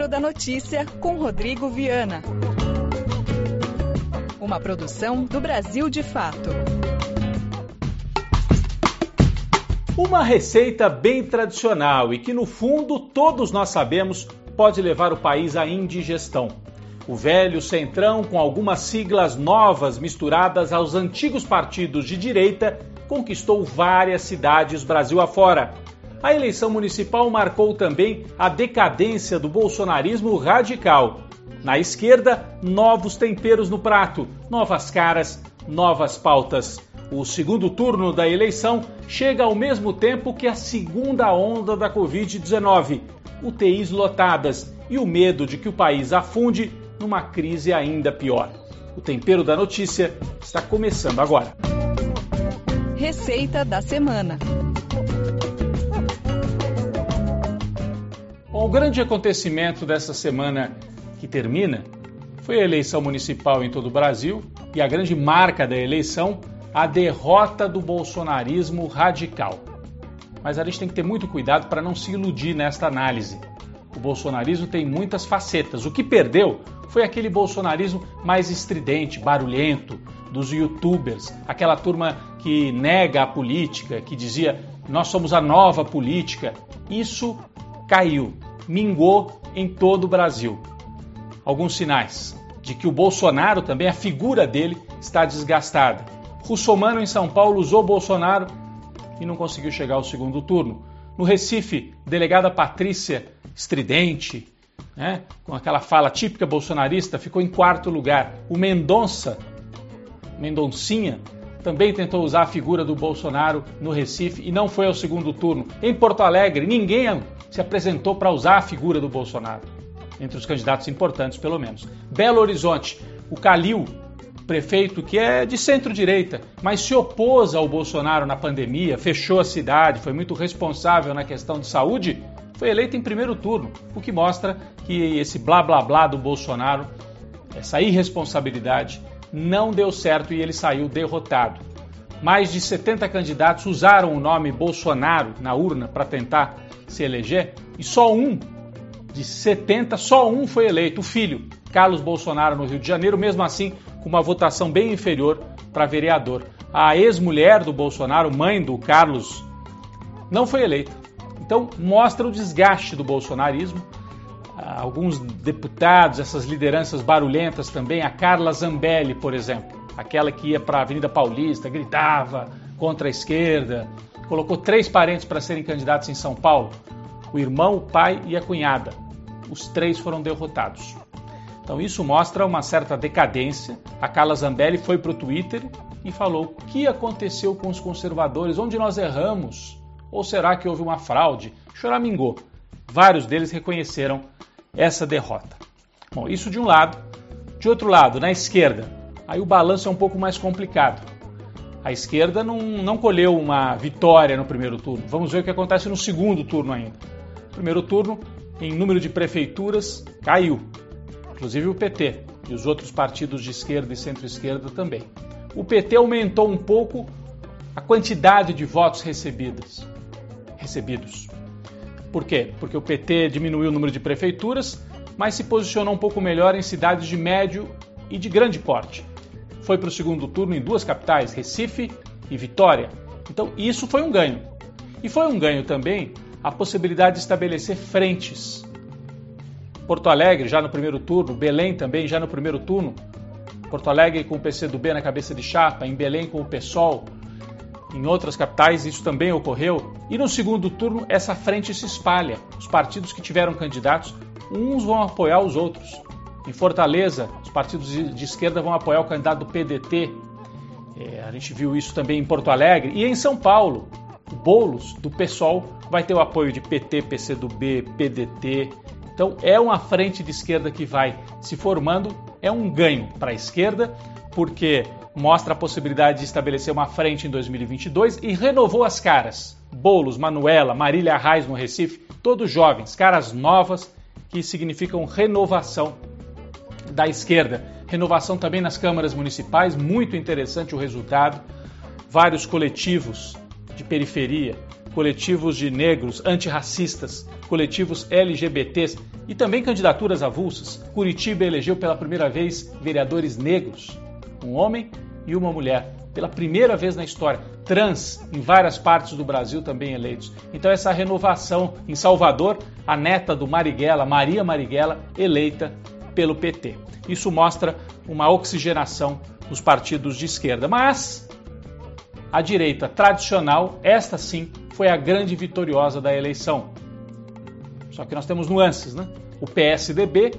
Tempero da Notícia com Rodrigo Viana. Uma produção do Brasil de Fato. Uma receita bem tradicional e que, no fundo, todos nós sabemos pode levar o país à indigestão. O velho centrão, com algumas siglas novas misturadas aos antigos partidos de direita, conquistou várias cidades Brasil afora. A eleição municipal marcou também a decadência do bolsonarismo radical. Na esquerda, novos temperos no prato, novas caras, novas pautas. O segundo turno da eleição chega ao mesmo tempo que a segunda onda da Covid-19, UTIs lotadas e o medo de que o país afunde numa crise ainda pior. O tempero da notícia está começando agora. Receita da semana. Bom, o grande acontecimento dessa semana que termina foi a eleição municipal em todo o Brasil e a grande marca da eleição, a derrota do bolsonarismo radical. Mas a gente tem que ter muito cuidado para não se iludir nesta análise. O bolsonarismo tem muitas facetas. O que perdeu foi aquele bolsonarismo mais estridente, barulhento, dos youtubers, aquela turma que nega a política, que dizia nós somos a nova política. Isso caiu, mingou em todo o Brasil. Alguns sinais de que o Bolsonaro também, a figura dele, está desgastada. Russomano em São Paulo usou Bolsonaro e não conseguiu chegar ao segundo turno. No Recife, delegada Patrícia estridente, né, com aquela fala típica bolsonarista, ficou em quarto lugar. O Mendonça, Mendoncinha, também tentou usar a figura do Bolsonaro no Recife e não foi ao segundo turno. Em Porto Alegre, ninguém se apresentou para usar a figura do Bolsonaro, entre os candidatos importantes, pelo menos. Belo Horizonte, o Calil, prefeito que é de centro-direita, mas se opôs ao Bolsonaro na pandemia, fechou a cidade, foi muito responsável na questão de saúde, foi eleito em primeiro turno, o que mostra que esse blá blá blá do Bolsonaro, essa irresponsabilidade, não deu certo e ele saiu derrotado. Mais de 70 candidatos usaram o nome Bolsonaro na urna para tentar se eleger e só um de 70, só um foi eleito, o filho, Carlos Bolsonaro, no Rio de Janeiro, mesmo assim com uma votação bem inferior para vereador. A ex-mulher do Bolsonaro, mãe do Carlos, não foi eleita. Então, mostra o desgaste do bolsonarismo. Ah, alguns deputados, essas lideranças barulhentas também, a Carla Zambelli, por exemplo, aquela que ia para a Avenida Paulista, gritava contra a esquerda, colocou três parentes para serem candidatos em São Paulo: o irmão, o pai e a cunhada. Os três foram derrotados. Então isso mostra uma certa decadência. A Carla Zambelli foi para o Twitter e falou: o que aconteceu com os conservadores? Onde nós erramos? Ou será que houve uma fraude? Choramingou. Vários deles reconheceram essa derrota. Bom, isso de um lado. De outro lado, na esquerda, aí o balanço é um pouco mais complicado. A esquerda não, não colheu uma vitória no primeiro turno. Vamos ver o que acontece no segundo turno ainda. Primeiro turno, em número de prefeituras, caiu. Inclusive o PT e os outros partidos de esquerda e centro-esquerda também. O PT aumentou um pouco a quantidade de votos recebidas recebidos. Por quê? Porque o PT diminuiu o número de prefeituras, mas se posicionou um pouco melhor em cidades de médio e de grande porte. Foi para o segundo turno em duas capitais, Recife e Vitória. Então, isso foi um ganho. E foi um ganho também a possibilidade de estabelecer frentes. Porto Alegre já no primeiro turno, Belém também já no primeiro turno. Porto Alegre com o PCdoB na cabeça de chapa, em Belém com o PSOL, em outras capitais isso também ocorreu. E no segundo turno, essa frente se espalha. Os partidos que tiveram candidatos, uns vão apoiar os outros. Em Fortaleza, os partidos de esquerda vão apoiar o candidato do PDT. É, a gente viu isso também em Porto Alegre. E em São Paulo, o Boulos, do PSOL, vai ter o apoio de PT, PCdoB, PDT. Então é uma frente de esquerda que vai se formando, é um ganho para a esquerda, porque mostra a possibilidade de estabelecer uma frente em 2022 e renovou as caras. Bolos, Manuela, Marília Arraes no Recife, todos jovens, caras novas que significam renovação da esquerda. Renovação também nas câmaras municipais, muito interessante o resultado. Vários coletivos de periferia coletivos de negros, antirracistas, coletivos LGBTs e também candidaturas avulsas. Curitiba elegeu pela primeira vez vereadores negros, um homem e uma mulher, pela primeira vez na história. Trans em várias partes do Brasil também eleitos. Então essa renovação em Salvador, a neta do Marighella, Maria Marighella, eleita pelo PT. Isso mostra uma oxigenação nos partidos de esquerda. Mas a direita tradicional, esta sim, foi a grande vitoriosa da eleição. Só que nós temos nuances, né? O PSDB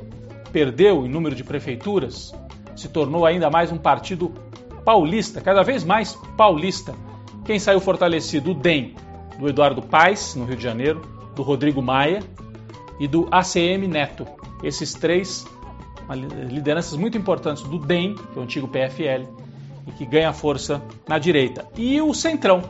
perdeu em número de prefeituras, se tornou ainda mais um partido paulista, cada vez mais paulista. Quem saiu fortalecido? O DEM, do Eduardo Paes, no Rio de Janeiro, do Rodrigo Maia e do ACM Neto. Esses três lideranças muito importantes do DEM, que é o antigo PFL, e que ganha força na direita. E o Centrão,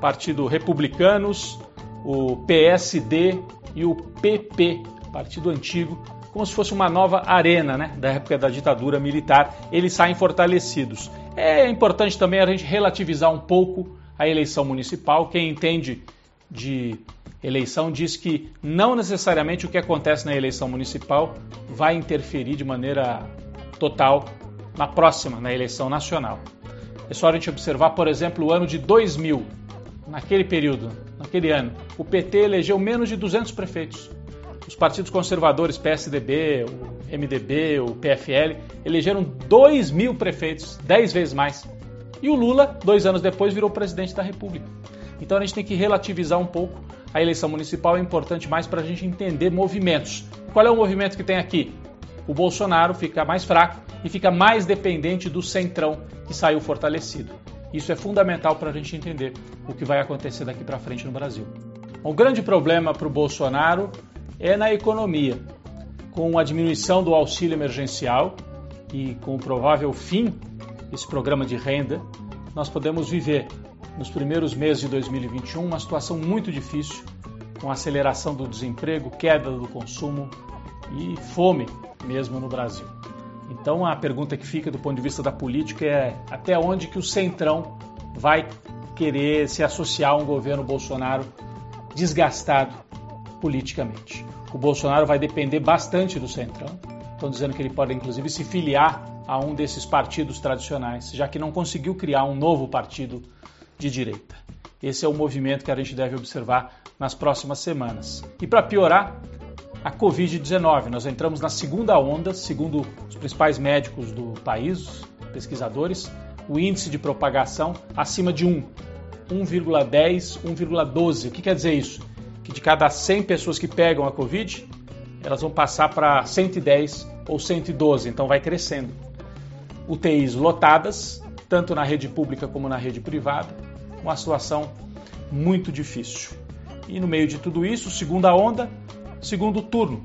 Partido Republicanos, o PSD e o PP, partido antigo, como se fosse uma nova arena né, da época da ditadura militar, eles saem fortalecidos. É importante também a gente relativizar um pouco a eleição municipal. Quem entende de eleição diz que não necessariamente o que acontece na eleição municipal vai interferir de maneira total na próxima, na eleição nacional. É só a gente observar, por exemplo, o ano de 2000. Naquele período, naquele ano, o PT elegeu menos de 200 prefeitos. Os partidos conservadores, PSDB, o MDB, o PFL, elegeram 2 mil prefeitos, 10 vezes mais. E o Lula, dois anos depois, virou presidente da República. Então a gente tem que relativizar um pouco. A eleição municipal é importante mais para a gente entender movimentos. Qual é o movimento que tem aqui? O Bolsonaro fica mais fraco e fica mais dependente do centrão que saiu fortalecido. Isso é fundamental para a gente entender o que vai acontecer daqui para frente no Brasil. O grande problema para o Bolsonaro é na economia. Com a diminuição do auxílio emergencial e com o provável fim desse programa de renda, nós podemos viver nos primeiros meses de 2021 uma situação muito difícil, com aceleração do desemprego, queda do consumo e fome mesmo no Brasil. Então a pergunta que fica do ponto de vista da política é até onde que o Centrão vai querer se associar a um governo Bolsonaro desgastado politicamente. O Bolsonaro vai depender bastante do Centrão. Estão dizendo que ele pode, inclusive, se filiar a um desses partidos tradicionais, já que não conseguiu criar um novo partido de direita. Esse é o movimento que a gente deve observar nas próximas semanas. E para piorar, a Covid-19. Nós entramos na segunda onda, segundo os principais médicos do país, pesquisadores, o índice de propagação acima de 1, 1,10, 1,12. O que quer dizer isso? Que de cada 100 pessoas que pegam a Covid, elas vão passar para 110 ou 112, então vai crescendo. UTIs lotadas, tanto na rede pública como na rede privada, uma situação muito difícil. E no meio de tudo isso, segunda onda, segundo turno.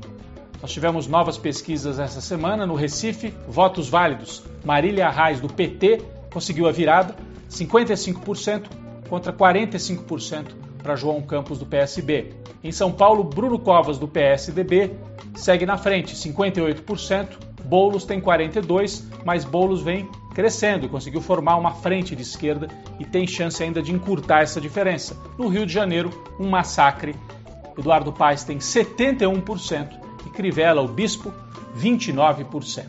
Nós tivemos novas pesquisas essa semana no Recife, votos válidos. Marília Arraes, do PT, conseguiu a virada, 55% contra 45% para João Campos, do PSB. Em São Paulo, Bruno Covas, do PSDB, segue na frente, 58%. Boulos tem 42%, mas Boulos vem crescendo conseguiu formar uma frente de esquerda e tem chance ainda de encurtar essa diferença. No Rio de Janeiro, um massacre Eduardo Paes tem 71% e Crivella, o bispo, 29%.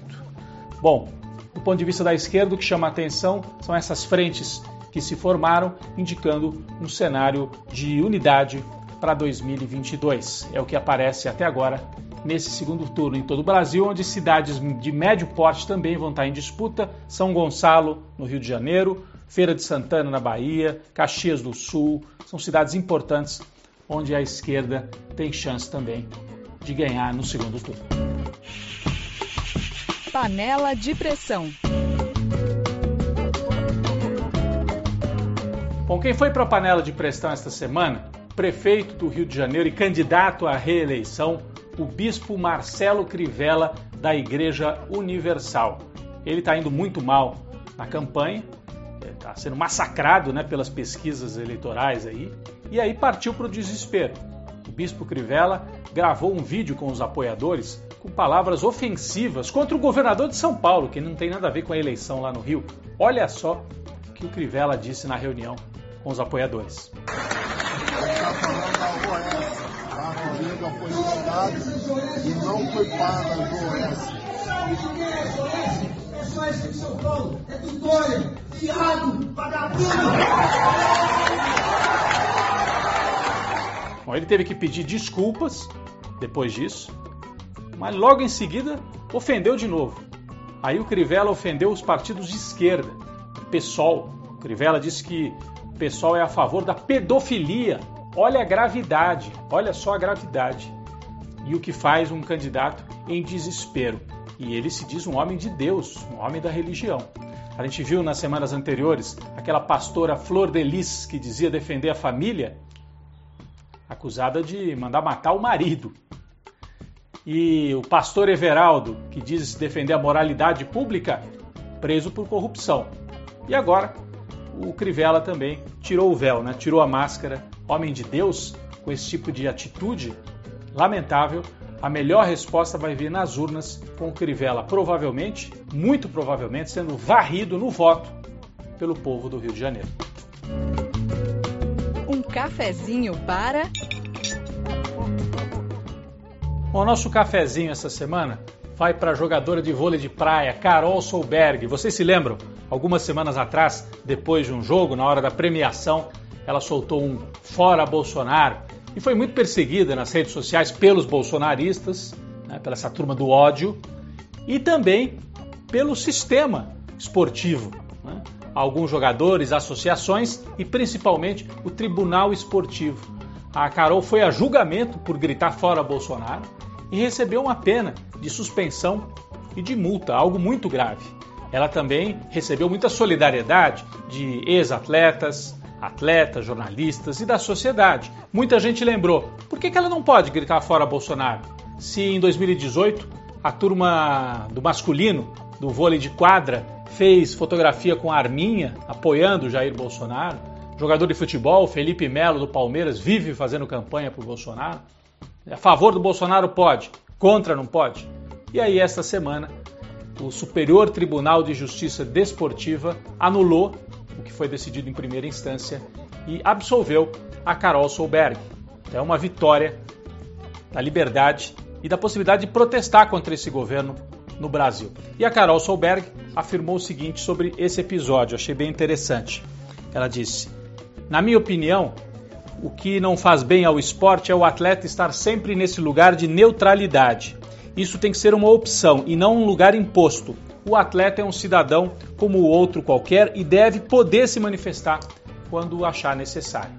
Bom, do ponto de vista da esquerda, o que chama a atenção são essas frentes que se formaram, indicando um cenário de unidade para 2022. É o que aparece até agora nesse segundo turno em todo o Brasil, onde cidades de médio porte também vão estar em disputa: São Gonçalo, no Rio de Janeiro, Feira de Santana, na Bahia, Caxias do Sul, são cidades importantes onde a esquerda tem chance também de ganhar no segundo turno. Panela de pressão. Bom, quem foi para a panela de pressão esta semana? Prefeito do Rio de Janeiro e candidato à reeleição, o bispo Marcelo Crivella, da Igreja Universal. Ele está indo muito mal na campanha, está sendo massacrado né, pelas pesquisas eleitorais aí, e aí partiu para o desespero. O bispo Crivella gravou um vídeo com os apoiadores com palavras ofensivas contra o governador de São Paulo, que não tem nada a ver com a eleição lá no Rio. Olha só o que o Crivella disse na reunião com os apoiadores. Cidade e não foi Oeste. É só esse de São Paulo, é Vitória, viado, vagabundo! Bom, ele teve que pedir desculpas depois disso, mas logo em seguida ofendeu de novo. Aí o Crivella ofendeu os partidos de esquerda, PSOL. O Crivella disse que o PSOL é a favor da pedofilia. Olha a gravidade, olha só a gravidade. E o que faz um candidato em desespero. E ele se diz um homem de Deus, um homem da religião. A gente viu nas semanas anteriores aquela pastora Flor de Lis que dizia defender a família, acusada de mandar matar o marido. E o pastor Everaldo, que diz defender a moralidade pública, preso por corrupção. E agora, o Crivella também tirou o véu, né? tirou a máscara. Homem de Deus, com esse tipo de atitude lamentável, a melhor resposta vai vir nas urnas, com o Crivella provavelmente, muito provavelmente, sendo varrido no voto pelo povo do Rio de Janeiro. Um cafezinho para. O nosso cafezinho essa semana vai para a jogadora de vôlei de praia, Carol Solberg. Vocês se lembram? Algumas semanas atrás, depois de um jogo, na hora da premiação, ela soltou um fora Bolsonaro e foi muito perseguida nas redes sociais pelos bolsonaristas, né, pela essa turma do ódio e também pelo sistema esportivo. Né? Alguns jogadores, associações e principalmente o Tribunal Esportivo. A Carol foi a julgamento por gritar fora Bolsonaro e recebeu uma pena de suspensão e de multa, algo muito grave. Ela também recebeu muita solidariedade de ex-atletas, atletas, jornalistas e da sociedade. Muita gente lembrou: por que ela não pode gritar fora Bolsonaro? Se em 2018 a turma do masculino do vôlei de quadra fez fotografia com a arminha apoiando Jair Bolsonaro, jogador de futebol Felipe Melo do Palmeiras vive fazendo campanha por Bolsonaro. A favor do Bolsonaro pode, contra não pode. E aí, esta semana, o Superior Tribunal de Justiça Desportiva anulou o que foi decidido em primeira instância e absolveu a Carol Solberg. É uma vitória da liberdade e da possibilidade de protestar contra esse governo no Brasil. E a Carol Solberg afirmou o seguinte sobre esse episódio, achei bem interessante. Ela disse: Na minha opinião, o que não faz bem ao esporte é o atleta estar sempre nesse lugar de neutralidade. Isso tem que ser uma opção e não um lugar imposto. O atleta é um cidadão como o outro qualquer e deve poder se manifestar quando achar necessário.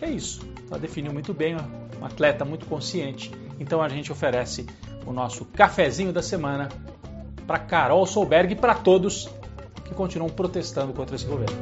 É isso. Ela definiu muito bem, um atleta muito consciente. Então a gente oferece o nosso cafezinho da semana para Carol Solberg e para todos que continuam protestando contra esse governo.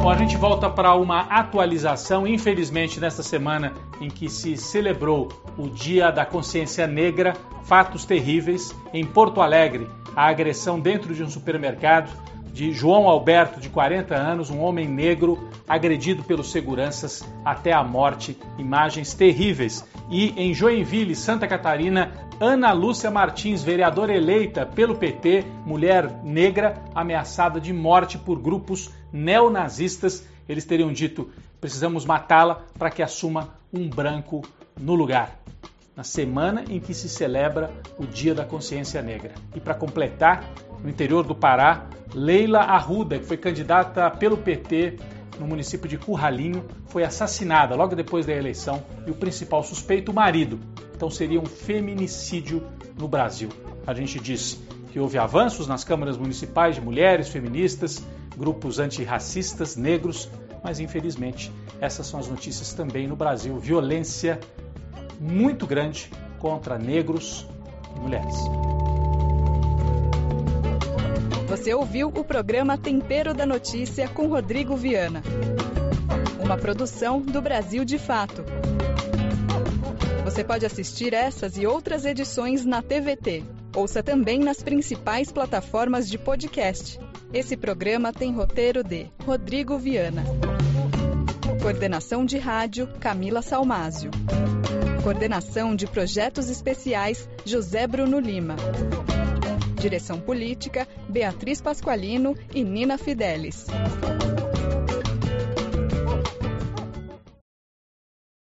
Bom, a gente volta para uma atualização, infelizmente, nesta semana em que se celebrou o Dia da Consciência Negra, fatos terríveis. Em Porto Alegre, a agressão dentro de um supermercado de João Alberto, de 40 anos, um homem negro, agredido pelos seguranças até a morte. Imagens terríveis. E em Joinville, Santa Catarina, Ana Lúcia Martins, vereadora eleita pelo PT, mulher negra, ameaçada de morte por grupos neonazistas. Eles teriam dito: precisamos matá-la para que assuma um branco no lugar. Na semana em que se celebra o Dia da Consciência Negra. E para completar, no interior do Pará, Leila Arruda, que foi candidata pelo PT no município de Curralinho, foi assassinada logo depois da eleição e o principal suspeito, o marido. Então seria um feminicídio no Brasil. A gente disse que houve avanços nas câmaras municipais de mulheres, feministas, grupos antirracistas, negros, mas infelizmente essas são as notícias também no Brasil. Violência muito grande contra negros e mulheres. Você ouviu o programa Tempero da Notícia com Rodrigo Viana. Uma produção do Brasil de Fato. Você pode assistir essas e outras edições na TVT. Ouça também nas principais plataformas de podcast. Esse programa tem roteiro de Rodrigo Viana. Coordenação de rádio Camila Salmásio. Coordenação de projetos especiais José Bruno Lima. Direção política Beatriz Pasqualino e Nina Fidelis.